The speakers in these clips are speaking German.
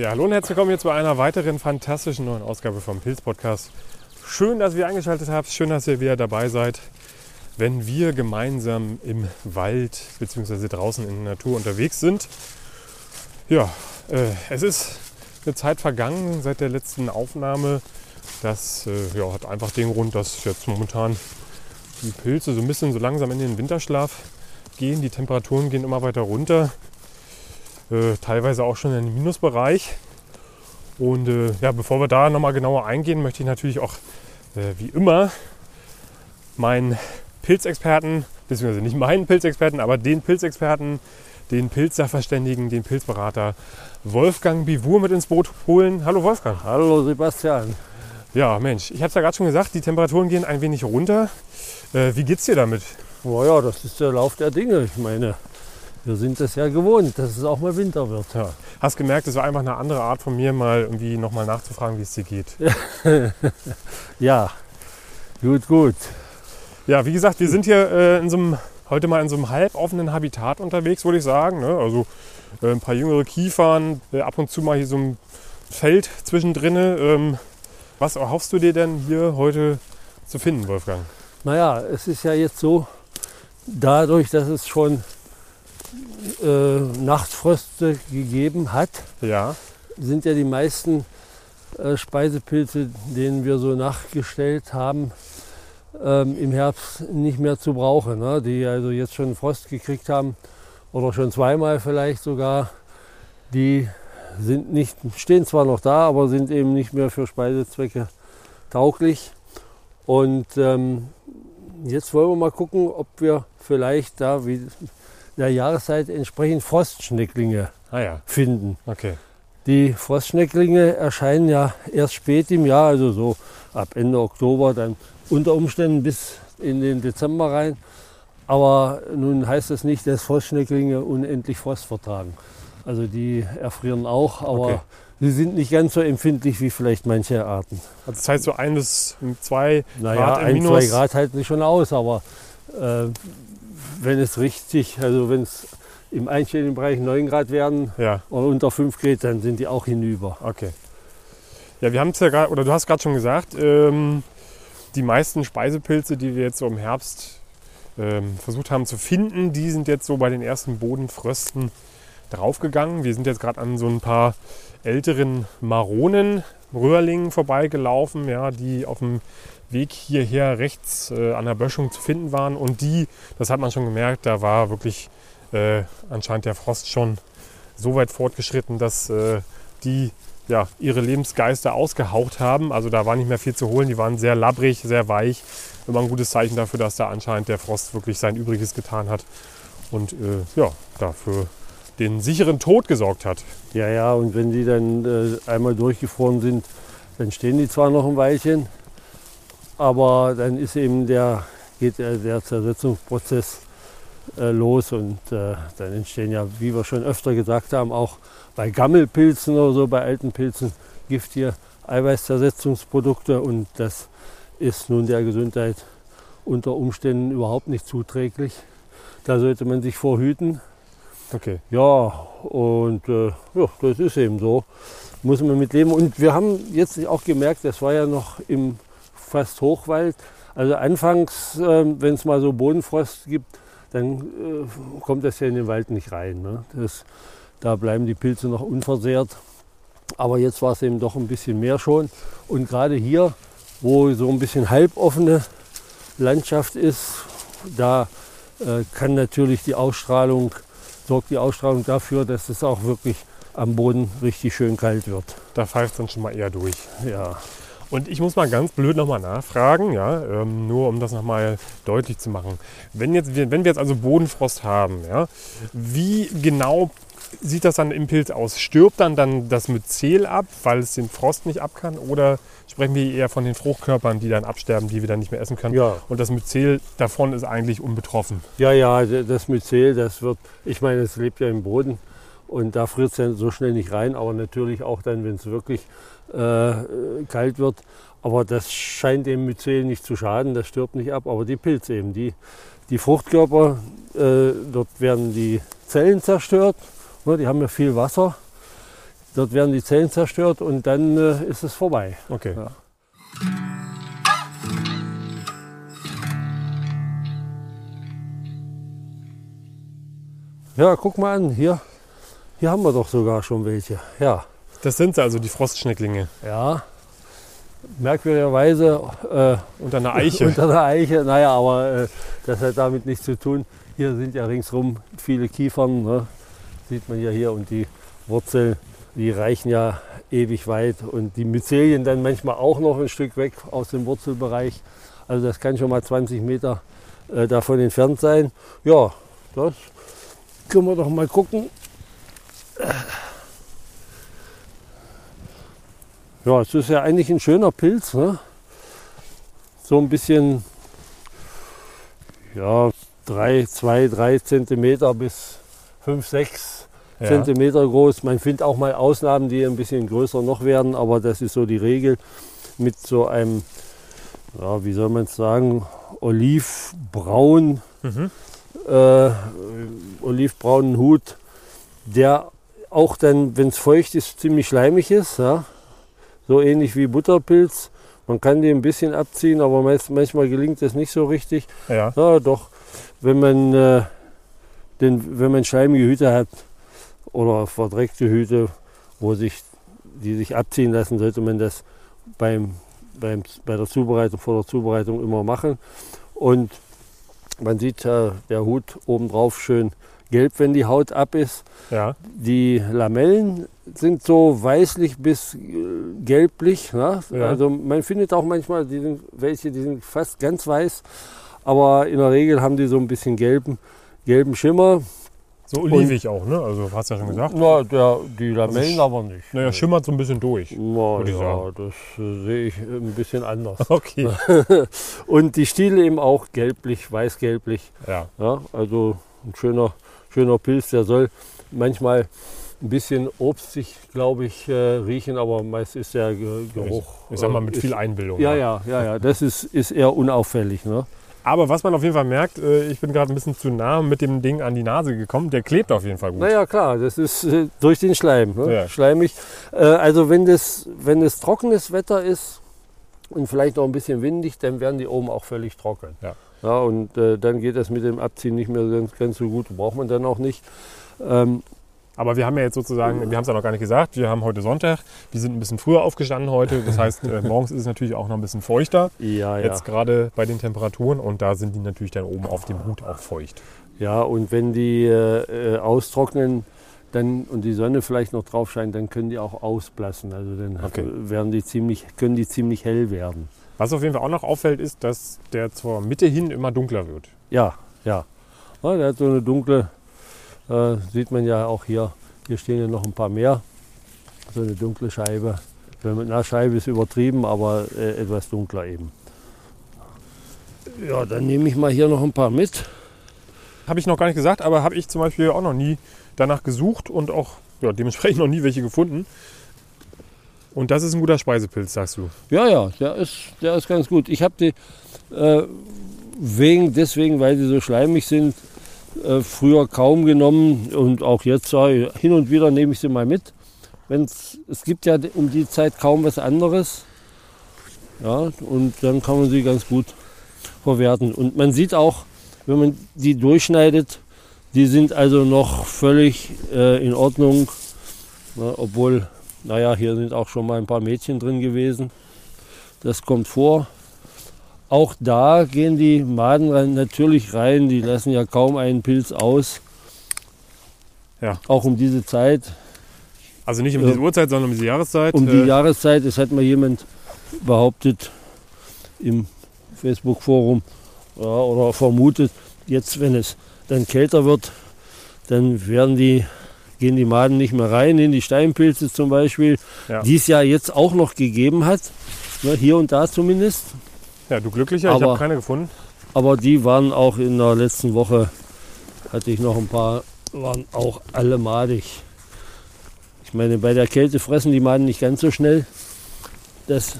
Ja, hallo und herzlich willkommen jetzt bei einer weiteren fantastischen neuen Ausgabe vom Pilz Podcast. Schön, dass ihr eingeschaltet habt, schön, dass ihr wieder dabei seid, wenn wir gemeinsam im Wald bzw. draußen in der Natur unterwegs sind. Ja, äh, es ist eine Zeit vergangen seit der letzten Aufnahme. Das äh, ja, hat einfach den Grund, dass jetzt momentan die Pilze so ein bisschen so langsam in den Winterschlaf gehen. Die Temperaturen gehen immer weiter runter. Äh, teilweise auch schon in den Minusbereich. Und äh, ja, bevor wir da nochmal genauer eingehen, möchte ich natürlich auch äh, wie immer meinen Pilzexperten, beziehungsweise nicht meinen Pilzexperten, aber den Pilzexperten, den Pilzsachverständigen, den Pilzberater Wolfgang Bivur mit ins Boot holen. Hallo Wolfgang. Hallo Sebastian. Ja, Mensch, ich habe es ja gerade schon gesagt, die Temperaturen gehen ein wenig runter. Äh, wie geht's dir damit? Naja, das ist der Lauf der Dinge. Ich meine, wir sind es ja gewohnt, dass es auch mal Winter wird. Ja. Hast gemerkt, es war einfach eine andere Art von mir, mal irgendwie nochmal nachzufragen, wie es dir geht. ja, gut, gut. Ja, wie gesagt, wir sind hier äh, in so einem, heute mal in so einem halboffenen Habitat unterwegs, würde ich sagen. Ne? Also äh, ein paar jüngere Kiefern, äh, ab und zu mal hier so ein Feld zwischendrin. Ähm, was erhoffst du dir denn hier heute zu finden, Wolfgang? Naja, es ist ja jetzt so, dadurch, dass es schon äh, Nachtfröste gegeben hat, ja. sind ja die meisten äh, Speisepilze, denen wir so nachgestellt haben, ähm, im Herbst nicht mehr zu brauchen. Ne? Die also jetzt schon Frost gekriegt haben oder schon zweimal vielleicht sogar, die sind nicht, stehen zwar noch da, aber sind eben nicht mehr für Speisezwecke tauglich. Und ähm, jetzt wollen wir mal gucken, ob wir vielleicht da, wie der Jahreszeit entsprechend Frostschnecklinge ah ja. finden. Okay. Die Frostschnecklinge erscheinen ja erst spät im Jahr, also so ab Ende Oktober, dann unter Umständen bis in den Dezember rein. Aber nun heißt das nicht, dass Frostschnecklinge unendlich Frost vertragen. Also die erfrieren auch, aber okay. sie sind nicht ganz so empfindlich wie vielleicht manche Arten. Also das heißt so ein bis zwei naja, Grad im ein, Minus. zwei Grad halten sie schon aus, aber äh, wenn es richtig, also wenn es im einstelligen Bereich 9 Grad werden ja. oder unter 5 Grad, dann sind die auch hinüber. Okay. Ja, wir haben es ja gerade, oder du hast gerade schon gesagt, ähm, die meisten Speisepilze, die wir jetzt so im Herbst ähm, versucht haben zu finden, die sind jetzt so bei den ersten Bodenfrösten draufgegangen. Wir sind jetzt gerade an so ein paar älteren Maronen, Röhrlingen vorbeigelaufen, ja, die auf dem Weg hierher rechts äh, an der Böschung zu finden waren. Und die, das hat man schon gemerkt, da war wirklich äh, anscheinend der Frost schon so weit fortgeschritten, dass äh, die ja, ihre Lebensgeister ausgehaucht haben. Also da war nicht mehr viel zu holen. Die waren sehr labbrig, sehr weich. Immer ein gutes Zeichen dafür, dass da anscheinend der Frost wirklich sein Übriges getan hat. Und äh, ja, dafür den sicheren Tod gesorgt hat. Ja, ja, und wenn die dann äh, einmal durchgefroren sind, dann stehen die zwar noch ein Weilchen, aber dann ist eben der, geht der, der Zersetzungsprozess äh, los und äh, dann entstehen ja, wie wir schon öfter gesagt haben, auch bei Gammelpilzen oder so, bei alten Pilzen giftige Eiweißzersetzungsprodukte und das ist nun der Gesundheit unter Umständen überhaupt nicht zuträglich. Da sollte man sich vorhüten. Okay. Ja, und äh, ja, das ist eben so. Muss man mit leben. Und wir haben jetzt auch gemerkt, das war ja noch im fast Hochwald. Also anfangs, äh, wenn es mal so Bodenfrost gibt, dann äh, kommt das ja in den Wald nicht rein. Ne? Das, da bleiben die Pilze noch unversehrt. Aber jetzt war es eben doch ein bisschen mehr schon. Und gerade hier, wo so ein bisschen halboffene Landschaft ist, da äh, kann natürlich die Ausstrahlung, sorgt die Ausstrahlung dafür, dass es auch wirklich am Boden richtig schön kalt wird. Da pfeift es dann schon mal eher durch. Ja. Und ich muss mal ganz blöd nochmal nachfragen, ja, ähm, nur um das nochmal deutlich zu machen. Wenn, jetzt, wenn wir jetzt also Bodenfrost haben, ja, wie genau sieht das dann im Pilz aus? Stirbt dann, dann das Myzel ab, weil es den Frost nicht ab kann? Oder sprechen wir eher von den Fruchtkörpern, die dann absterben, die wir dann nicht mehr essen können? Ja. Und das Myzel davon ist eigentlich unbetroffen? Ja, ja, das Myzel, das wird, ich meine, es lebt ja im Boden und da friert es ja so schnell nicht rein, aber natürlich auch dann, wenn es wirklich äh, kalt wird. Aber das scheint dem Myzel nicht zu schaden, das stirbt nicht ab. Aber die Pilze eben, die, die Fruchtkörper, äh, dort werden die Zellen zerstört. Ne, die haben ja viel Wasser. Dort werden die Zellen zerstört und dann äh, ist es vorbei. Okay. Ja. Ja, guck mal an, hier, hier haben wir doch sogar schon welche. Ja, Das sind also, die Frostschnecklinge. ja. Merkwürdigerweise äh, Unter einer Eiche. unter der Eiche. Naja, aber äh, das hat damit nichts zu tun. Hier sind ja ringsrum viele Kiefern, ne? sieht man ja hier. Und die Wurzeln, die reichen ja ewig weit. Und die Myzelien dann manchmal auch noch ein Stück weg aus dem Wurzelbereich. Also das kann schon mal 20 Meter äh, davon entfernt sein. Ja, das können wir doch mal gucken. Ja, es ist ja eigentlich ein schöner Pilz. Ne? So ein bisschen, ja, drei, zwei, drei Zentimeter bis fünf, sechs Ja. Zentimeter groß. Man findet auch mal Ausnahmen, die ein bisschen größer noch werden, aber das ist so die Regel mit so einem, ja, wie soll man es sagen, olivbraun, Mhm. äh, olivbraunen Hut, der auch dann, wenn es feucht ist, ziemlich schleimig ist. Ja? So ähnlich wie Butterpilz. Man kann den ein bisschen abziehen, aber meist, manchmal gelingt das nicht so richtig. Ja. Ja, doch, wenn man, äh, den, wenn man schleimige Hüte hat oder verdreckte Hüte, wo sich, die sich abziehen lassen, sollte man das beim, beim, bei der Zubereitung, vor der Zubereitung immer machen. Und man sieht äh, der Hut obendrauf schön gelb, wenn die Haut ab ist. ja. Die Lamellen sind so weißlich bis äh, gelblich. Ne? Ja. Also man findet auch manchmal die sind, welche, die sind fast ganz weiß, aber in der Regel haben die so ein bisschen gelben, gelben Schimmer. So olivig auch, ne? Also hast ja schon gesagt. Na, der, die Lamellen sch- aber nicht. Naja, schimmert so ein bisschen durch. Na, ja, das äh, sehe ich ein bisschen anders. Okay. Und die Stiele eben auch gelblich, weiß-gelblich. Ja. Ja, also ein schöner, schöner Pilz, der soll manchmal ein bisschen obstig, glaube ich, äh, riechen, aber meist ist der Ge Geruch. Ich sag mal mit äh, viel ist, Einbildung. Ja, ja, ja, ja. Das ist, ist eher unauffällig. Ne? Aber was man auf jeden Fall merkt, äh, ich bin gerade ein bisschen zu nah mit dem Ding an die Nase gekommen. Der klebt auf jeden Fall gut. Naja, klar, das ist äh, durch den Schleim. Ne? Ja. Schleimig. Also wenn das, wenn es trockenes Wetter ist und vielleicht noch ein bisschen windig, dann werden die oben auch völlig trocken. Ja. Ja, und dann geht das mit dem Abziehen nicht mehr ganz, ganz so gut. Braucht man dann auch nicht. Ähm, Aber wir haben ja jetzt sozusagen, wir haben es ja noch gar nicht gesagt, wir haben heute Sonntag. Wir sind ein bisschen früher aufgestanden heute. Das heißt, äh, morgens ist es natürlich auch noch ein bisschen feuchter. ja, ja. Jetzt gerade bei den Temperaturen. Und da sind die natürlich dann oben auf dem Hut auch feucht. Ja, und wenn die äh, äh, austrocknen dann, und die Sonne vielleicht noch drauf scheint, dann können die auch ausblassen. Also dann Okay. werden die ziemlich, können die ziemlich hell werden. Was auf jeden Fall auch noch auffällt, ist, dass der zur Mitte hin immer dunkler wird. Ja, ja. ja der hat so eine dunkle, äh, sieht man ja auch hier. Hier stehen ja noch ein paar mehr. So eine dunkle Scheibe. Na, Scheibe ist übertrieben, aber äh, etwas dunkler eben. Ja, dann nehme ich mal hier noch ein paar mit. Habe ich noch gar nicht gesagt, aber habe ich zum Beispiel auch noch nie danach gesucht und auch ja, dementsprechend noch nie welche gefunden. Und das ist ein guter Speisepilz, sagst du. Ja, ja, der ist, der ist ganz gut. Ich habe die äh, wegen, deswegen, weil sie so schleimig sind, äh, früher kaum genommen und auch jetzt äh, hin und wieder nehme ich sie mal mit. Wenn's, es gibt ja um die Zeit kaum was anderes. Ja, und dann kann man sie ganz gut verwerten. Und man sieht auch, wenn man die durchschneidet, die sind also noch völlig äh, in Ordnung. Ja, obwohl, naja, hier sind auch schon mal ein paar Mädchen drin gewesen. Das kommt vor. Auch da gehen die Maden rein, natürlich rein. Die lassen ja kaum einen Pilz aus. Ja. Auch um diese Zeit, Also nicht um diese Uhrzeit, sondern um diese Jahreszeit. um die Äh, Jahreszeit. Es hat mal jemand behauptet im Facebook-Forum ja, oder vermutet, jetzt wenn es dann kälter wird, dann werden die, gehen die Maden nicht mehr rein in die Steinpilze zum Beispiel, Ja. die es ja jetzt auch noch gegeben hat, ne, hier und da zumindest. Ja, du glücklicher, ich Aber- habe keine gefunden. Aber die waren auch in der letzten Woche, hatte ich noch ein paar, waren auch alle madig. Ich meine, bei der Kälte fressen die Maden nicht ganz so schnell. Das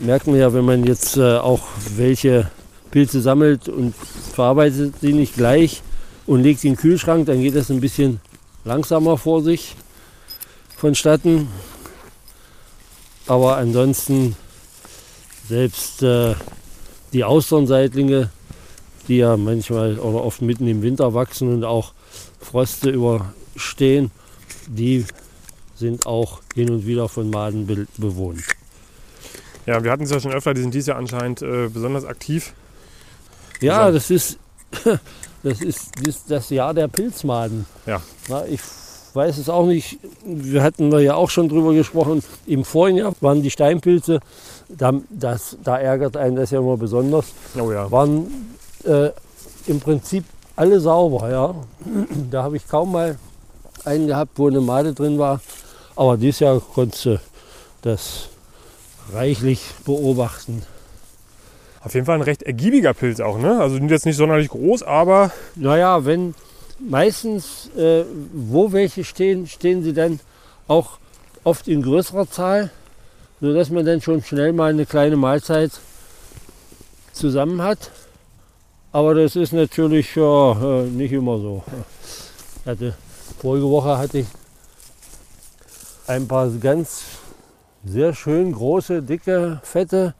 merkt man ja, wenn man jetzt äh, auch welche Pilze sammelt und verarbeitet sie nicht gleich und legt sie in den Kühlschrank, dann geht das ein bisschen langsamer vor sich. vonstatten. Aber ansonsten selbst äh, die Austernseitlinge, die ja manchmal oder oft mitten im Winter wachsen und auch Froste überstehen, die sind auch hin und wieder von Maden be bewohnt. Ja, wir hatten es ja schon öfter, die sind dieses Jahr anscheinend äh, besonders aktiv. Ja, das ist, das ist das, das Jahr der Pilzmaden. Ja. Na, ich weiß es auch nicht. Wir hatten ja auch schon drüber gesprochen. Im vorigen Jahr waren die Steinpilze, da, das, da ärgert einen das ja immer besonders, Oh ja. waren äh, im Prinzip alle sauber. Ja. Da habe ich kaum mal einen gehabt, wo eine Made drin war. Aber dieses Jahr konntest du das reichlich beobachten. Auf jeden Fall ein recht ergiebiger Pilz auch, ne? Also sind jetzt nicht sonderlich groß, aber Naja, wenn meistens, äh, wo welche stehen, stehen sie dann auch oft in größerer Zahl, sodass man dann schon schnell mal eine kleine Mahlzeit zusammen hat. Aber das ist natürlich ja, äh, nicht immer so. Hatte, vorige Woche hatte ich ein paar ganz sehr schön große, dicke, fette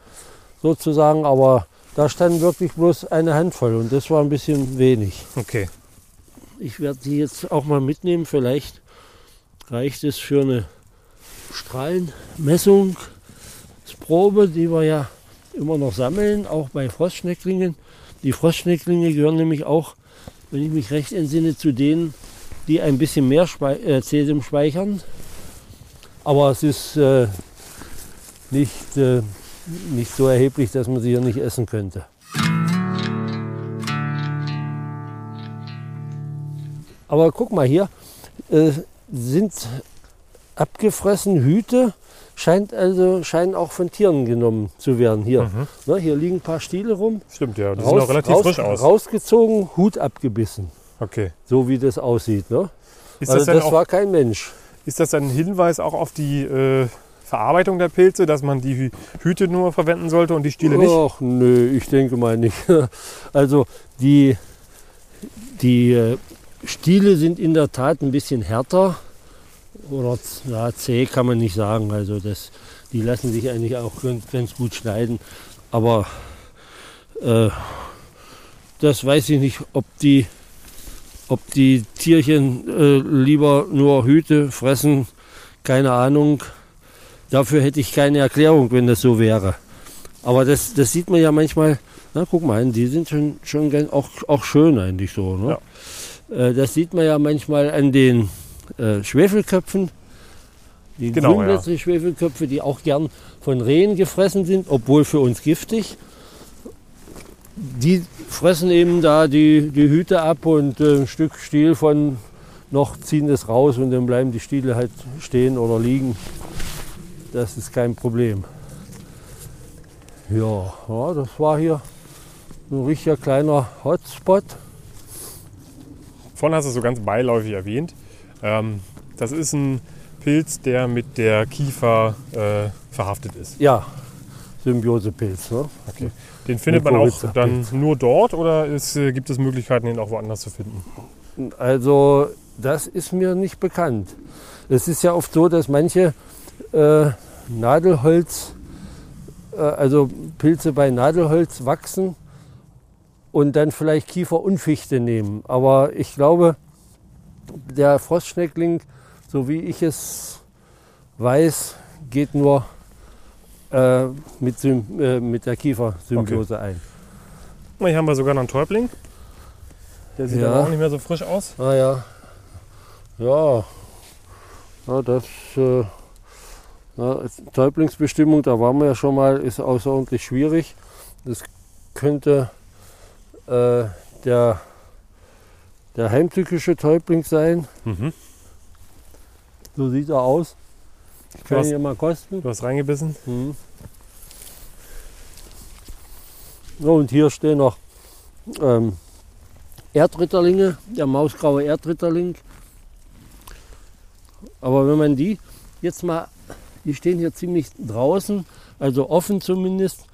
sozusagen, aber da stand wirklich bloß eine Handvoll und das war ein bisschen wenig. okay. Ich werde die jetzt auch mal mitnehmen. Vielleicht reicht es für eine Strahlenmessungsprobe, die wir ja immer noch sammeln, auch bei Frostschnecklingen. Die Frostschnecklinge gehören nämlich auch, wenn ich mich recht entsinne, zu denen, die ein bisschen mehr Spei äh, Cäsium speichern. Aber es ist äh, nicht, äh, nicht so erheblich, dass man sie hier nicht essen könnte. Aber guck mal hier, äh, sind abgefressen Hüte, scheint also, scheinen auch von Tieren genommen zu werden. Hier, Mhm. ne, hier liegen ein paar Stiele rum, Stimmt, ja. Die sehen auch relativ raus, frisch aus. rausgezogen, Hut abgebissen, Okay. so wie das aussieht. Ne? Ist also das, das auch, war kein Mensch. ist das ein Hinweis auch auf die äh, Verarbeitung der Pilze, dass man die Hü- Hüte nur verwenden sollte und die Stiele nicht? Ach nö, ich denke mal nicht. Also die, die äh, Stiele sind in der Tat ein bisschen härter. Oder ja, zäh kann man nicht sagen. Also das, die lassen sich eigentlich auch ganz, gut schneiden. Aber äh, das weiß ich nicht, ob die, ob die Tierchen äh, lieber nur Hüte fressen. Keine Ahnung. Dafür hätte ich keine Erklärung, wenn das so wäre. Aber das, das sieht man ja manchmal. Na, guck mal, die sind schon, schon auch, auch schön eigentlich so. Ne? Äh, das sieht man ja manchmal an den äh, Schwefelköpfen. Die Genau, grünblättrigen Schwefelköpfe, die auch gern von Rehen gefressen sind, obwohl für uns giftig. Die fressen eben da die, die Hüte ab und äh, ein Stück Stiel von noch ziehen das raus und dann bleiben die Stiele halt stehen oder liegen. Das ist kein Problem. Ja, ja, das war hier ein richtiger kleiner Hotspot. Vorhin hast du es so ganz beiläufig erwähnt. Ähm, das ist ein Pilz, der mit der Kiefer äh, verhaftet ist. Ja, Symbiosepilz. Ne? Okay. Den findet man auch dann nur dort oder ist, äh, gibt es Möglichkeiten, ihn auch woanders zu finden? Also das ist mir nicht bekannt. Es ist ja oft so, dass manche äh, Nadelholz, äh, also Pilze bei Nadelholz wachsen und dann vielleicht Kiefer und Fichte nehmen. Aber ich glaube, der Frostschneckling, so wie ich es weiß, geht nur äh, mit, äh, mit der Kiefersymbiose ein. Na, Hier haben wir sogar noch einen Täubling. Der sieht Ja. auch nicht mehr so frisch aus. Ah ja. Ja. ja das äh, ja, Täublingsbestimmung, da waren wir ja schon mal, ist außerordentlich schwierig. Das könnte äh, der, der heimtückische Täubling sein. Mhm. So sieht er aus. Ich kann ihn mal kosten. Du hast reingebissen. Mhm. So, und hier stehen noch ähm, Erdritterlinge, der mausgraue Erdritterling. Aber wenn man die jetzt mal, die stehen hier ziemlich draußen, also offen zumindest.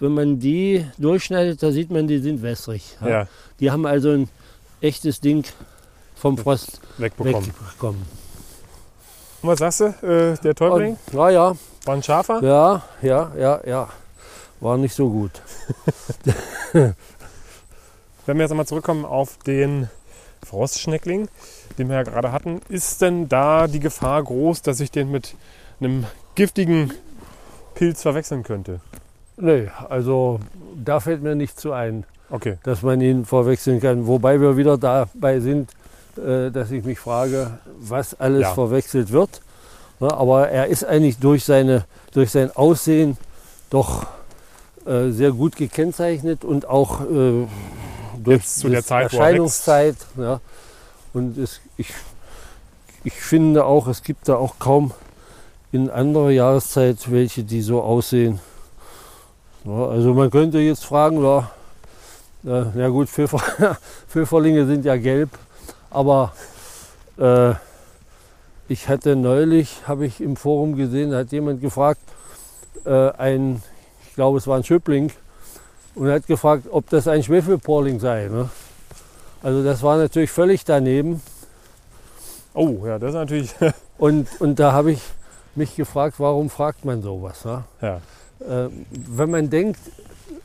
Wenn man die durchschneidet, da sieht man, die sind wässrig. ja. Ja, Die haben also ein echtes Ding vom Frost wegbekommen. wegbekommen. Und was sagst du, äh, der Täubling? Und, na ja, War ein scharfer? ja, ja, ja, ja. War nicht so gut. Wenn wir jetzt einmal zurückkommen auf den Frostschneckling, den wir ja gerade hatten, ist denn da die Gefahr groß, dass ich den mit einem giftigen Pilz verwechseln könnte? Nee, also da fällt mir nichts zu ein, Okay. dass man ihn verwechseln kann. Wobei wir wieder dabei sind, äh, dass ich mich frage, was alles Ja. verwechselt wird. Ja, aber er ist eigentlich durch, seine, durch sein Aussehen doch äh, sehr gut gekennzeichnet und auch äh, durch Jetzt zu der Zeit, er Erscheinungszeit. Ja. Und es, ich, ich finde auch, es gibt da auch kaum in anderer Jahreszeit welche, die so aussehen. Also man könnte jetzt fragen, ja, äh, ja gut, Pfiffer, Pfifferlinge sind ja gelb, aber äh, ich hatte neulich, habe ich im Forum gesehen, da hat jemand gefragt, äh, ein, ich glaube es war ein Schöppling, und hat gefragt, ob das ein Schwefelporling sei. Ne? Also das war natürlich völlig daneben. Oh, ja, das ist natürlich. Und, und da habe ich mich gefragt, warum fragt man sowas? Ne? ja. Äh, wenn man denkt,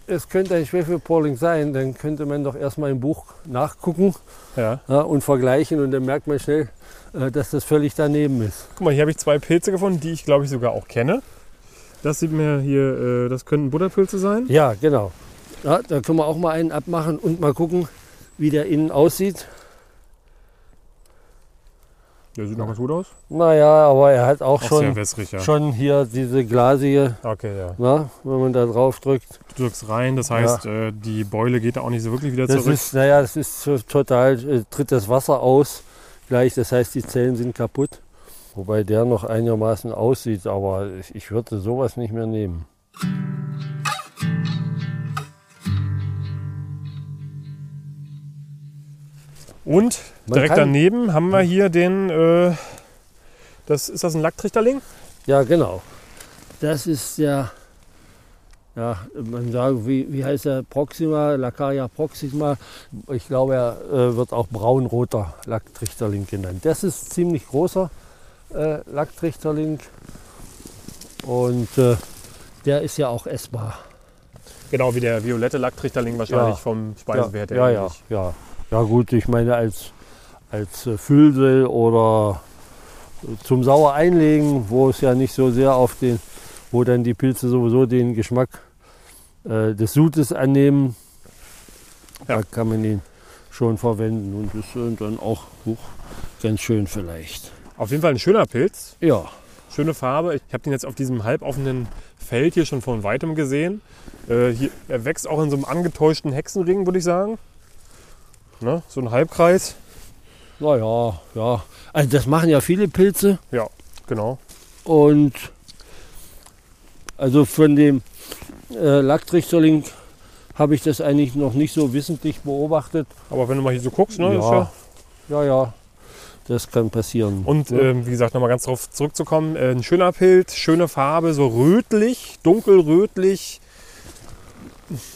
es könnte ein Schwefelporling sein, dann könnte man doch erstmal im Buch nachgucken ja. ja, und vergleichen und dann merkt man schnell, äh, dass das völlig daneben ist. Guck mal, hier habe ich zwei Pilze gefunden, die ich glaube ich sogar auch kenne. Das sieht mir hier, äh, das könnten Butterpilze sein. Ja, genau. Ja, da können wir auch mal einen abmachen und mal gucken, wie der innen aussieht. Der sieht noch ganz gut aus. Naja, aber er hat auch Auch schon, wässrig, ja. schon hier diese glasige, Okay, ja. na, wenn man da drauf drückt. Du drückst rein, das heißt, äh, die Beule geht da auch nicht so wirklich wieder Das zurück. ist, naja, das ist total, äh, tritt das Wasser aus gleich, das heißt, die Zellen sind kaputt. Wobei der noch einigermaßen aussieht, aber ich, ich würde sowas nicht mehr nehmen. Und Man direkt daneben haben wir hier den, äh, das, ist das ein Lacktrichterling? Ja, genau. Das ist der, ja, man sagt, wie, wie heißt der? Proxima, Lacaria proxima. Ich glaube, er äh, wird auch braunroter Lacktrichterling genannt. Das ist ziemlich großer äh, Lacktrichterling und äh, der ist ja auch essbar. Genau, wie der violette Lacktrichterling wahrscheinlich Ja. vom Speisewert ja, her. ja, ja, ja. Ja gut, ich meine als, als äh, Füllsel oder äh, zum sauer einlegen, wo es ja nicht so sehr auf den, wo dann die Pilze sowieso den Geschmack äh, des Sutes annehmen, Ja. da kann man ihn schon verwenden und das ist dann auch huch, ganz schön vielleicht. Auf jeden Fall ein schöner Pilz, Ja, schöne Farbe. Ich habe den jetzt auf diesem halboffenen Feld hier schon von weitem gesehen. Äh, hier, er wächst auch in so einem angetäuschten Hexenring, würde ich sagen. Ne? So ein Halbkreis. naja, ja. Also das machen ja viele Pilze. Genau. Und also von dem äh, Lacktrichterling habe ich das eigentlich noch nicht so wissentlich beobachtet. Aber wenn du mal hier so guckst, ne, ist ja, ja ja, ja, das kann passieren. Und ne? ähm, wie gesagt, nochmal ganz darauf zurückzukommen, äh, ein schöner Pilz, schöne Farbe, so rötlich, dunkelrötlich.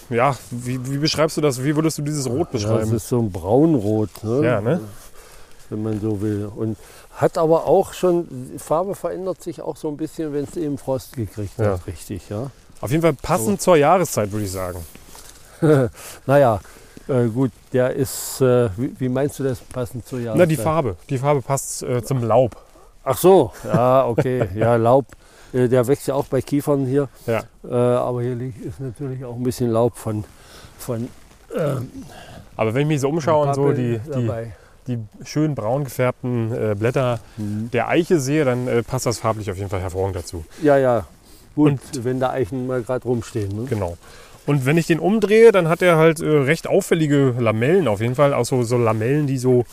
Ja, wie, wie beschreibst du das? Wie würdest du dieses Rot ja, das beschreiben? ist so ein braunrot, ne? Ja, ne? wenn man so will. Und hat aber auch schon, die Farbe verändert sich auch so ein bisschen, wenn es eben Frost gekriegt Ja. hat, richtig. Ja? Auf jeden Fall passend zur Jahreszeit, würde ich sagen. Naja, äh, gut, der ist, äh, wie, wie meinst du das passend zur Jahreszeit? Na, die Farbe. Die Farbe passt äh, zum Laub. Ach so, ja, okay. Ja, Laub, der wächst ja auch bei Kiefern hier. Ja. Äh, aber hier liegt, ist natürlich auch ein bisschen Laub von, von ähm, Aber wenn ich mich so umschaue und so die, die, die schön braun gefärbten äh, Blätter Mhm. der Eiche sehe, dann äh, passt das farblich auf jeden Fall hervorragend dazu. Ja, ja. Gut, Und- wenn da Eichen mal gerade rumstehen. Ne? Genau. Und wenn ich den umdrehe, dann hat er halt äh, recht auffällige Lamellen auf jeden Fall. Auch so, so Lamellen, die so.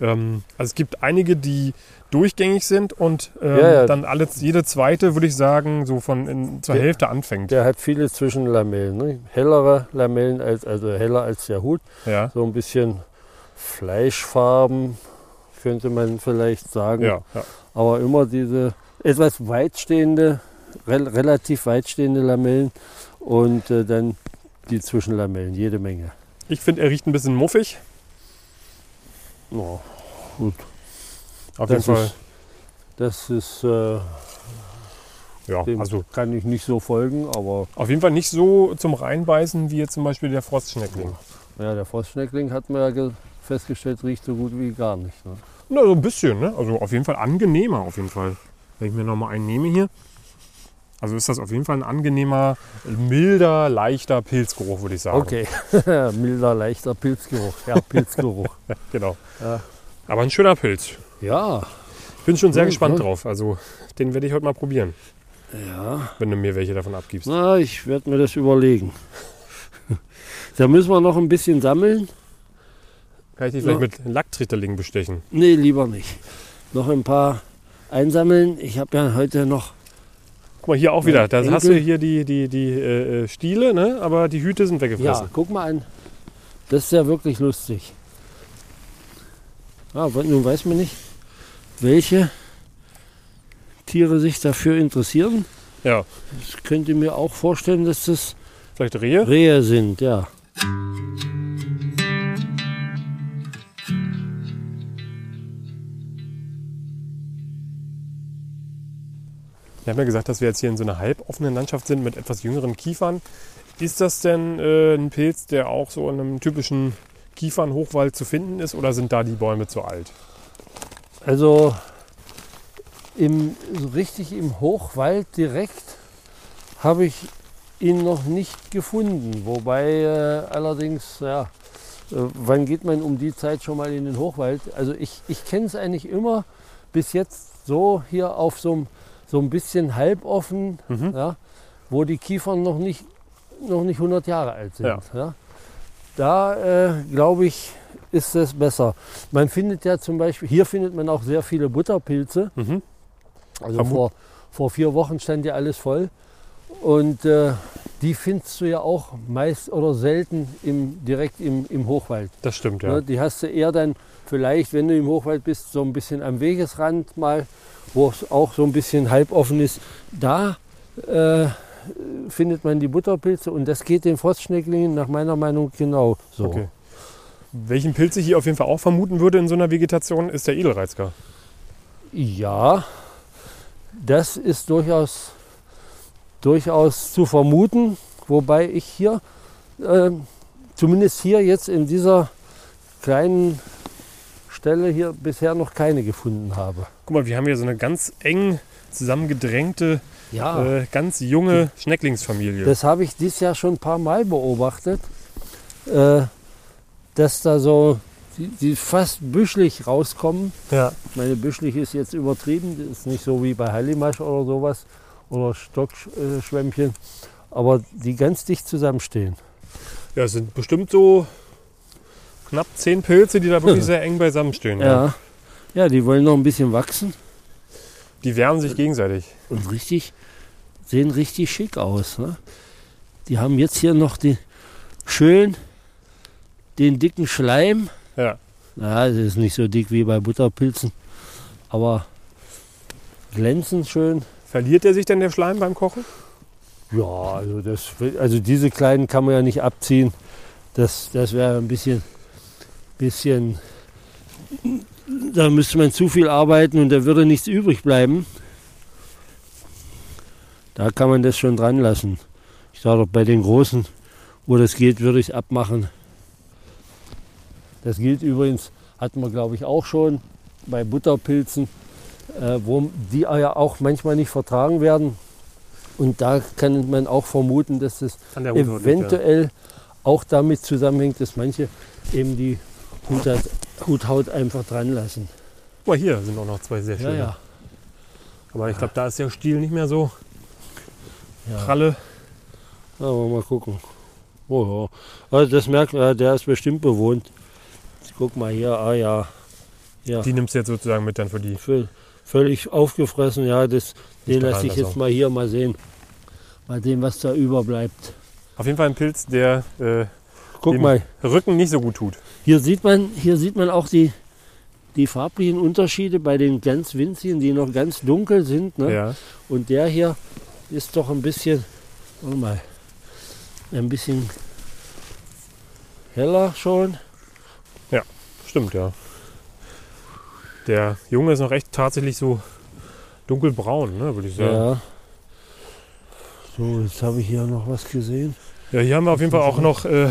Ähm, also es gibt einige, die durchgängig sind und ähm, Ja, ja. dann alle, jede zweite, würde ich sagen, so von in, zur Der- Hälfte anfängt. Der hat viele Zwischenlamellen. Ne? Hellere Lamellen, als, also heller als der Hut. Ja, So ein bisschen Fleischfarben, könnte man vielleicht sagen. Aber immer diese etwas weitstehende, rel relativ weitstehende Lamellen und äh, dann die Zwischenlamellen, jede Menge. Ich finde, er riecht ein bisschen muffig. Ja, gut. Auf Das jeden Fall. ist- Das ist, äh, Ja, dem also kann ich nicht so folgen, aber auf jeden Fall nicht so zum Reinbeißen wie jetzt zum Beispiel der Frostschneckling. ja, der Frostschneckling hat man ja ge- festgestellt, riecht so gut wie gar nicht. Ne? Na, so ein bisschen, ne? Also auf jeden Fall angenehmer, auf jeden Fall. Wenn ich mir nochmal einen nehme hier. Also ist das auf jeden Fall ein angenehmer, milder, leichter Pilzgeruch, würde ich sagen. Okay, milder, leichter Pilzgeruch. Ja, Pilzgeruch. Genau. Ja. Aber ein schöner Pilz. Ja, Ich bin schon sehr Ja, gespannt ja. drauf. Also den werde ich heute mal probieren, ja. wenn du mir welche davon abgibst. Na, ich werde mir das überlegen. da müssen wir noch ein bisschen sammeln. Kann ich dich vielleicht Ja. mit Lacktritterling bestechen? Nee, lieber nicht. Noch ein paar einsammeln. Ich habe ja heute noch. Guck mal, hier auch wieder. Da Enkel. hast du hier die, die, die äh, äh, Stiele, ne? aber die Hüte sind Ja, weggefressen. guck mal an. Das ist ja wirklich lustig. Ah, aber nun weiß man nicht, welche Tiere sich dafür interessieren. Ja. Ich könnte mir auch vorstellen, dass das Vielleicht Rehe? Rehe sind, ja. Wir haben ja gesagt, dass wir jetzt hier in so einer halboffenen Landschaft sind mit etwas jüngeren Kiefern. Ist das denn äh, ein Pilz, der auch so in einem typischen Kiefernhochwald zu finden ist oder sind da die Bäume zu alt? Also im, so richtig im Hochwald direkt habe ich ihn noch nicht gefunden. Wobei äh, allerdings, ja, äh, wann geht man um die Zeit schon mal in den Hochwald? Also ich, ich kenne es eigentlich immer bis jetzt so hier auf so einem so ein bisschen halboffen, Mhm. ja, wo die Kiefern noch nicht, noch nicht 100 Jahre alt sind. Ja. Ja. Da äh, glaube ich, ist es besser. Man findet ja zum Beispiel, hier findet man auch sehr viele Butterpilze. Mhm. Also vor, vor vier Wochen stand ja alles voll. Und äh, die findest du ja auch meist oder selten im, direkt im, im Hochwald. Das stimmt, ja. Ne, die hast du eher dann vielleicht, wenn du im Hochwald bist, so ein bisschen am Wegesrand mal, wo es auch so ein bisschen halboffen ist. Da äh, findet man die Butterpilze und das geht den Frostschnecklingen nach meiner Meinung genau so. Okay. Welchen Pilz ich hier auf jeden Fall auch vermuten würde in so einer Vegetation, ist der Edelreizker. Ja, das ist durchaus, durchaus zu vermuten, wobei ich hier, ähm, zumindest hier jetzt in dieser kleinen Stelle hier bisher noch keine gefunden habe. Guck mal, wir haben hier so eine ganz eng zusammengedrängte, Ja, äh, ganz junge Schnecklingsfamilie. das habe ich dieses Jahr schon ein paar Mal beobachtet, äh, dass da so die, die fast büschelig rauskommen. ja. Meine büschelig ist jetzt übertrieben, das ist nicht so wie bei Hallimasch oder sowas oder Stockschwämmchen, aber die ganz dicht zusammenstehen. ja, es sind bestimmt so knapp zehn Pilze, die da wirklich sehr eng beisammen stehen. Ja. ja, die wollen noch ein bisschen wachsen Die wärmen sich gegenseitig. und richtig, sehen richtig schick aus. Ne? Die haben jetzt hier noch die, schön den dicken Schleim. Ja. Ja, es ist nicht so dick wie bei Butterpilzen, aber glänzend schön. Verliert er sich denn der Schleim beim Kochen? Ja, also, das, also diese kleinen kann man ja nicht abziehen. Das, das wäre ein bisschen, bisschen, da müsste man zu viel arbeiten und da würde nichts übrig bleiben. Da kann man das schon dran lassen. Ich sage doch, bei den Großen, wo das geht, würde ich es abmachen. Das gilt übrigens, hatten wir glaube ich auch schon bei Butterpilzen, äh, wo die ja auch manchmal nicht vertragen werden. Und da kann man auch vermuten, dass der Huthaut liegt, eventuell auch damit zusammenhängt, dass manche eben die Huthaut, Huthaut einfach dran lassen. Mal, hier sind auch noch zwei sehr Ja, schöne. ja. Aber ich glaube, da ist der Stiel nicht mehr so ja. pralle. Aber mal gucken. Oh, ja. Also das merkt man, ja, der ist bestimmt bewohnt. Guck mal hier, ah ja. Ja, Die nimmst du jetzt sozusagen mit dann für die. völ- völlig aufgefressen. Ja, das, den lasse ich jetzt auch. mal hier mal sehen. Mal sehen, was da überbleibt. Auf jeden Fall ein Pilz, der äh, Guck Dem- mal, Rücken nicht so gut tut. hier sieht man, hier sieht man auch die, die farblichen Unterschiede bei den ganz winzigen, die noch ganz dunkel sind. Ne? Ja. Und der hier ist doch ein bisschen, mal, ein bisschen heller schon. Stimmt, ja. Der Junge ist noch echt tatsächlich so dunkelbraun, ne, würde ich sagen. Ja. So, jetzt habe ich hier noch was gesehen. Ja, hier haben wir auf jeden Fall auch noch äh,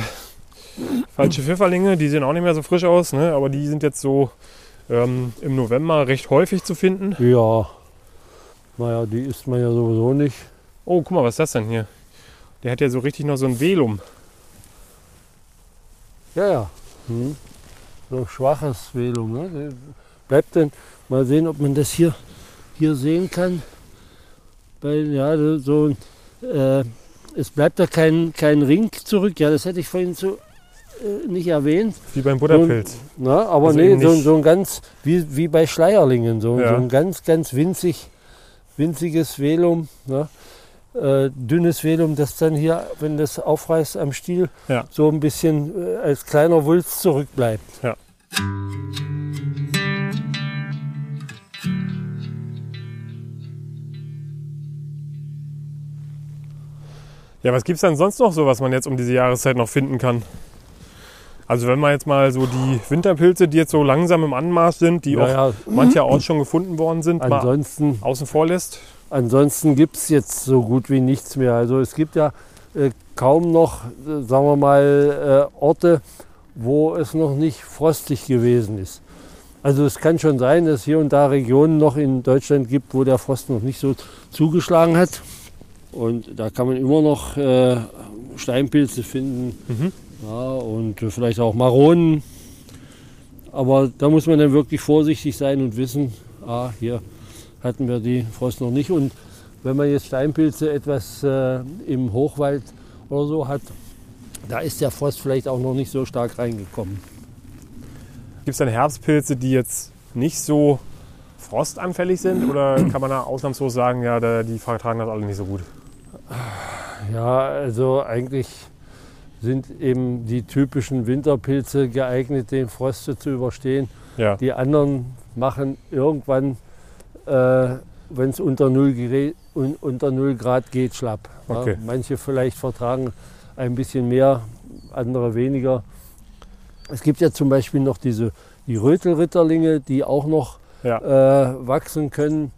falsche Pfifferlinge. Die sehen auch nicht mehr so frisch aus, ne? aber die sind jetzt so ähm, im November recht häufig zu finden. Ja. Naja, die isst man ja sowieso nicht. Oh, guck mal, was ist das denn hier? Der hat ja so richtig noch so ein Velum. Ja, ja. Hm. So ein schwaches Velum. Ne? Bleibt dann, mal sehen, ob man das hier, hier sehen kann. Weil, ja, so, äh, es bleibt da kein, kein Ring zurück. Ja, das hätte ich vorhin so äh, nicht erwähnt. Wie beim Butterpilz. So, na, aber Also nee, so, so ein ganz, wie, wie bei Schleierlingen, so, Ja. so ein ganz, ganz winzig, winziges Velum. Ne? Äh, dünnes Velum, das dann hier, wenn das aufreißt am Stiel, Ja. so ein bisschen äh, als kleiner Wulst zurückbleibt. Ja. Ja, was gibt es denn sonst noch so, was man jetzt um diese Jahreszeit noch finden kann? Also wenn man jetzt mal so die Winterpilze, die jetzt so langsam im Anmarsch sind, die auch Naja, mancherorts schon gefunden worden sind, mal ansonsten außen vor lässt. Ansonsten gibt es jetzt so gut wie nichts mehr. Also es gibt ja äh, kaum noch, äh, sagen wir mal, äh, Orte, wo es noch nicht frostig gewesen ist. Also es kann schon sein, dass hier und da Regionen noch in Deutschland gibt, wo der Frost noch nicht so zugeschlagen hat. Und da kann man immer noch äh, Steinpilze finden Mhm. ja, und vielleicht auch Maronen. Aber da muss man dann wirklich vorsichtig sein und wissen, ah, hier hatten wir die Frost noch nicht. Und wenn man jetzt Steinpilze etwas äh, im Hochwald oder so hat, da ist der Frost vielleicht auch noch nicht so stark reingekommen. Gibt es dann Herbstpilze, die jetzt nicht so frostanfällig sind? Oder kann man da ausnahmslos sagen, ja, die vertragen das alle nicht so gut? Ja, also eigentlich sind eben die typischen Winterpilze geeignet, den Frost zu überstehen. Ja, Die anderen machen irgendwann, äh, wenn es unter, 0 gere- un- unter 0 Grad geht, schlapp. Ja, Okay. manche vielleicht vertragen ein bisschen mehr, andere weniger. Es gibt ja zum Beispiel noch diese die Rötelritterlinge, die auch noch ja. äh, wachsen können.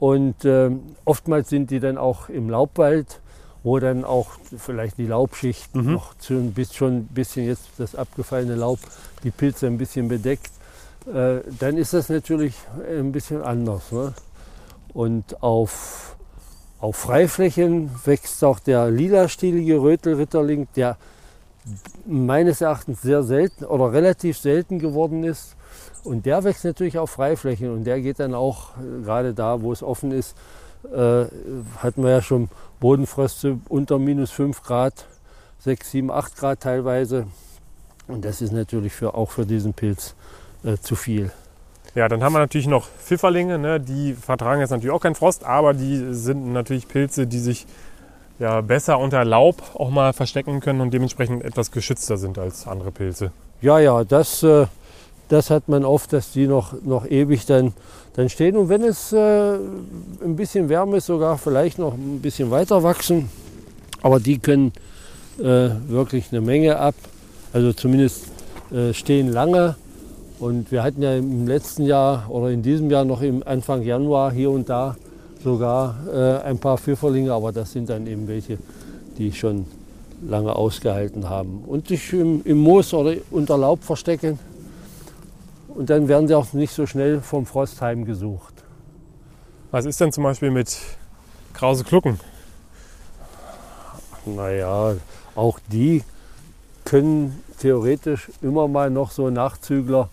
Und ähm, oftmals sind die dann auch im Laubwald, wo dann auch vielleicht die Laubschicht Mhm. noch zu bisschen, schon ein bisschen jetzt das abgefallene Laub, die Pilze ein bisschen bedeckt. Äh, dann ist das natürlich ein bisschen anders. Ne? Und auf, auf Freiflächen wächst auch der lilastielige Rötelritterling, der meines Erachtens sehr selten oder relativ selten geworden ist. Und der wächst natürlich auf Freiflächen und der geht dann auch äh, gerade da, wo es offen ist, äh, hatten wir ja schon Bodenfröste unter minus 5 Grad, 6, 7, 8 Grad teilweise. Und das ist natürlich für, auch für diesen Pilz äh, zu viel. Ja, dann haben wir natürlich noch Pfifferlinge, ne? die vertragen jetzt natürlich auch keinen Frost, aber die sind natürlich Pilze, die sich ja, besser unter Laub auch mal verstecken können und dementsprechend etwas geschützter sind als andere Pilze. Ja, ja, das, äh, das hat man oft, dass die noch, noch ewig dann, dann stehen. Und wenn es äh, ein bisschen wärmer ist, sogar vielleicht noch ein bisschen weiter wachsen. Aber die können äh, wirklich eine Menge ab. Also zumindest äh, stehen lange. Und wir hatten ja im letzten Jahr oder in diesem Jahr noch im Anfang Januar hier und da sogar äh, ein paar Pfifferlinge, aber das sind dann eben welche, die schon lange ausgehalten haben und sich im, im Moos oder unter Laub verstecken. Und dann werden sie auch nicht so schnell vom Frost heimgesucht. Was ist denn zum Beispiel mit Krause Klucken? Naja, auch die können theoretisch immer mal noch so Nachzügler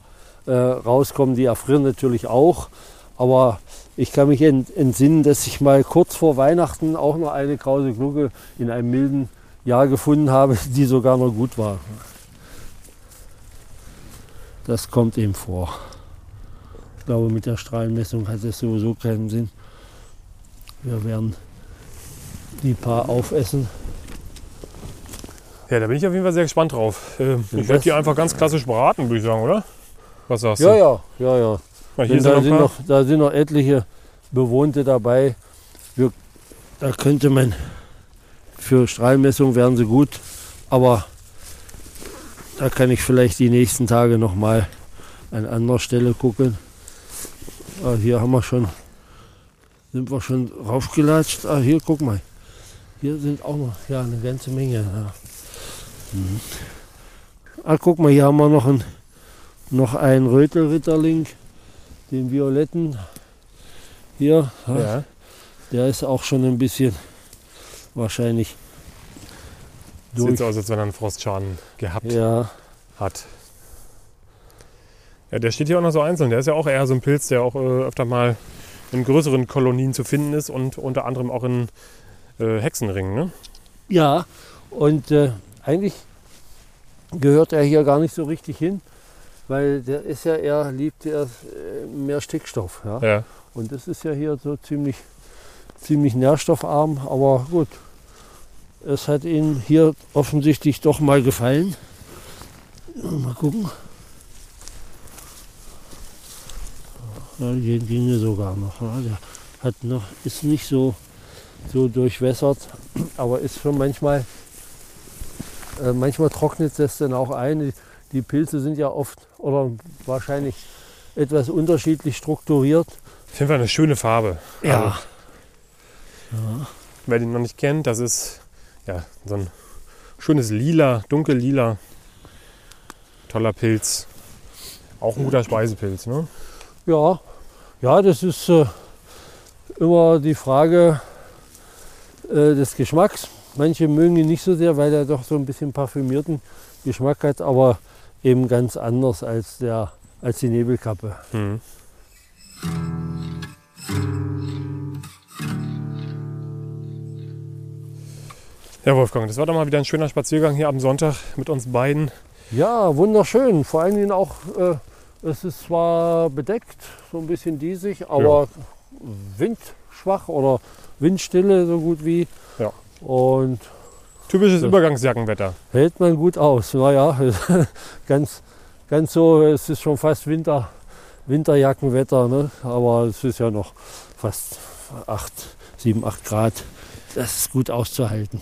äh, rauskommen. Die erfrieren natürlich auch. Aber ich kann mich ent entsinnen, dass ich mal kurz vor Weihnachten auch noch eine krause Glucke in einem milden Jahr gefunden habe, die sogar noch gut war. Das kommt eben vor. Ich glaube, mit der Strahlenmessung hat es sowieso keinen Sinn. Wir werden die paar aufessen. Ja, da bin ich auf jeden Fall sehr gespannt drauf. Äh, ich werde die einfach ganz klassisch braten, würde ich sagen, oder? Was sagst Ja, du? ja, ja, ja. Hier Denn da, sind noch, da sind noch etliche Bewohnte dabei. Wir, da könnte man für Strahlmessung wären sie gut, aber da kann ich vielleicht die nächsten Tage noch mal an anderer Stelle gucken. Ah, hier haben wir schon sind wir schon raufgelatscht. Ah, hier, guck mal. Hier sind auch noch ja, eine ganze Menge. Ja. Mhm. Ah, guck mal, hier haben wir noch einen, noch einen Rötelritterling, den violetten. Hier, ja. Der ist auch schon ein bisschen wahrscheinlich Sieht durch. so aus, als wenn er einen Frostschaden gehabt Ja, hat. Ja, der steht hier auch noch so einzeln. Der ist ja auch eher so ein Pilz, der auch äh, öfter mal in größeren Kolonien zu finden ist und unter anderem auch in äh, Hexenringen. Ne? ja. Und äh, eigentlich gehört er hier gar nicht so richtig hin, weil der ist ja eher, liebt er äh, mehr Stickstoff. Ja? Ja. Und das ist ja hier so ziemlich, ziemlich nährstoffarm, aber gut. Es hat Ihnen hier offensichtlich doch mal gefallen. Mal gucken. Ja, hier ginge sogar noch. Ja. Der hat noch, ist nicht so, so durchwässert, aber ist schon manchmal, äh, manchmal trocknet es dann auch ein. Die, die Pilze sind ja oft oder wahrscheinlich etwas unterschiedlich strukturiert. Auf jeden Fall eine schöne Farbe. Ja. Also, wer den noch nicht kennt, das ist ja so ein schönes Lila, dunkel lila. Toller Pilz. Auch ein guter Speisepilz, ne? Ja, ja, das ist äh, immer die Frage äh, des Geschmacks. Manche mögen ihn nicht so sehr, weil er doch so ein bisschen parfümierten Geschmack hat, aber eben ganz anders als, der, als die Nebelkappe. Mhm. Ja, Wolfgang, das war doch mal wieder ein schöner Spaziergang hier am Sonntag mit uns beiden. Ja, wunderschön. Vor allen Dingen auch, äh, es ist zwar bedeckt, so ein bisschen diesig, aber windschwach oder windstille so gut wie. Ja. Und Typisches So. Übergangsjackenwetter. hält man gut aus. Naja, ganz, ganz so, es ist schon fast Winter, Winterjackenwetter, ne? aber es ist ja noch fast 8, 7, 8 Grad. Das ist gut auszuhalten.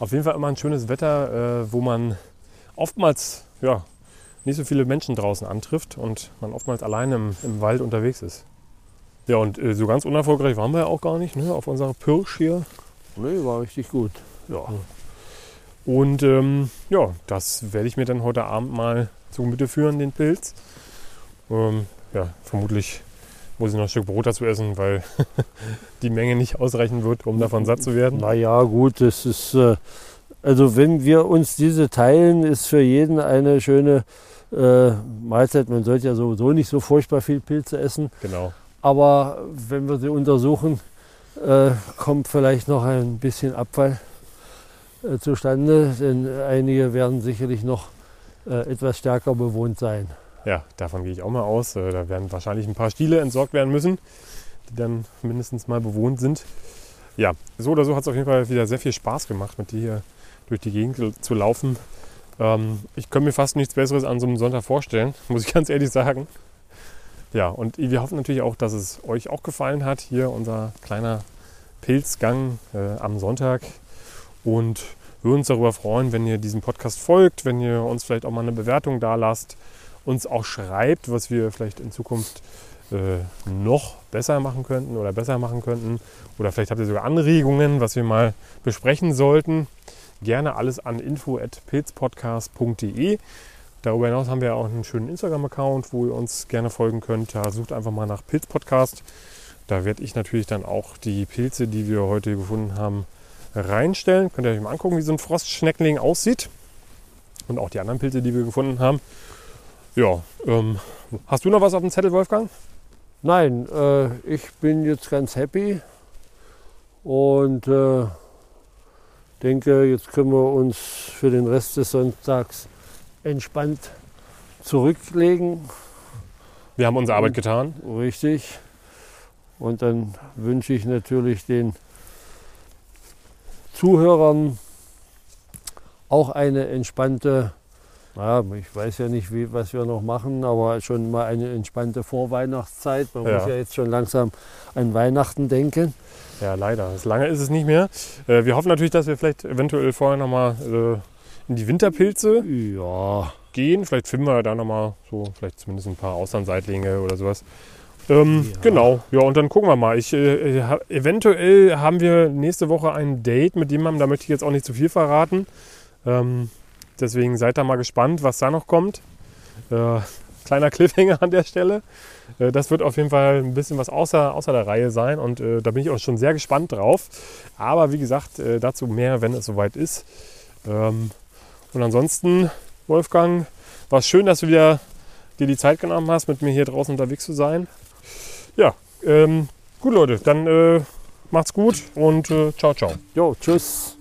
Auf jeden Fall immer ein schönes Wetter, äh, wo man oftmals ja, nicht so viele Menschen draußen antrifft und man oftmals alleine im, im Wald unterwegs ist. Ja, und äh, so ganz unerfolgreich waren wir ja auch gar nicht ne, auf unserer Pirsch hier. Nee, war richtig gut. Ja. Und ähm, ja, das werde ich mir dann heute Abend mal zu Gemüte führen, den Pilz. Ähm, ja, vermutlich muss ich noch ein Stück Brot dazu essen, weil die Menge nicht ausreichen wird, um davon satt zu werden. Naja, gut, das ist, äh, also wenn wir uns diese teilen, ist für jeden eine schöne äh, Mahlzeit. Man sollte ja sowieso nicht so furchtbar viel Pilze essen, Genau. aber wenn wir sie untersuchen, äh, kommt vielleicht noch ein bisschen Abfall äh, zustande, denn einige werden sicherlich noch äh, etwas stärker bewohnt sein. Ja, davon gehe ich auch mal aus. Äh, Da werden wahrscheinlich ein paar Stiele entsorgt werden müssen, die dann mindestens mal bewohnt sind. Ja, so oder so hat es auf jeden Fall wieder sehr viel Spaß gemacht, mit dir hier durch die Gegend zu laufen. Ähm, ich kann mir fast nichts Besseres an so einem Sonntag vorstellen, muss ich ganz ehrlich sagen. Ja, und wir hoffen natürlich auch, dass es euch auch gefallen hat. Hier unser kleiner Pilzgang äh, am Sonntag. Und würden uns darüber freuen, wenn ihr diesem Podcast folgt, wenn ihr uns vielleicht auch mal eine Bewertung da lasst, uns auch schreibt, was wir vielleicht in Zukunft äh, noch besser machen könnten oder besser machen könnten. Oder vielleicht habt ihr sogar Anregungen, was wir mal besprechen sollten. Gerne alles an info.pilzpodcast.de. Darüber hinaus haben wir auch einen schönen Instagram-Account, wo ihr uns gerne folgen könnt. Da sucht einfach mal nach Pilzpodcast. Da werde ich natürlich dann auch die Pilze, die wir heute gefunden haben, reinstellen. Könnt ihr euch mal angucken, wie so ein Frostschneckling aussieht. Und auch die anderen Pilze, die wir gefunden haben. Ja, ähm, hast du noch was auf dem Zettel, Wolfgang? Nein, äh, ich bin jetzt ganz happy und äh, denke, jetzt können wir uns für den Rest des Sonntags entspannt zurücklegen. Wir haben unsere Arbeit getan. Richtig. Und dann wünsche ich natürlich den Zuhörern auch eine entspannte, ja, ich weiß ja nicht, wie, was wir noch machen, aber schon mal eine entspannte Vorweihnachtszeit. Man Ja. muss ja jetzt schon langsam an Weihnachten denken. Ja, leider. Das lange ist es nicht mehr. Äh, wir hoffen natürlich, dass wir vielleicht eventuell vorher nochmal äh, in die Winterpilze Ja, gehen. Vielleicht finden wir da nochmal so, vielleicht zumindest ein paar Auslandseitlinge oder sowas. Ähm, Ja. Genau, ja, und dann gucken wir mal. Ich, äh, ha- eventuell haben wir nächste Woche ein Date mit jemandem, da möchte ich jetzt auch nicht zu viel verraten. Ähm, deswegen seid da mal gespannt, was da noch kommt. Äh, kleiner Cliffhanger an der Stelle. Äh, das wird auf jeden Fall ein bisschen was außer, außer der Reihe sein und äh, da bin ich auch schon sehr gespannt drauf. Aber wie gesagt, äh, dazu mehr, wenn es soweit ist. Ähm, und ansonsten, Wolfgang, war es schön, dass du wieder dir die Zeit genommen hast, mit mir hier draußen unterwegs zu sein. Ja, ähm, gut Leute, dann äh, macht's gut und äh, ciao, ciao. Jo, tschüss.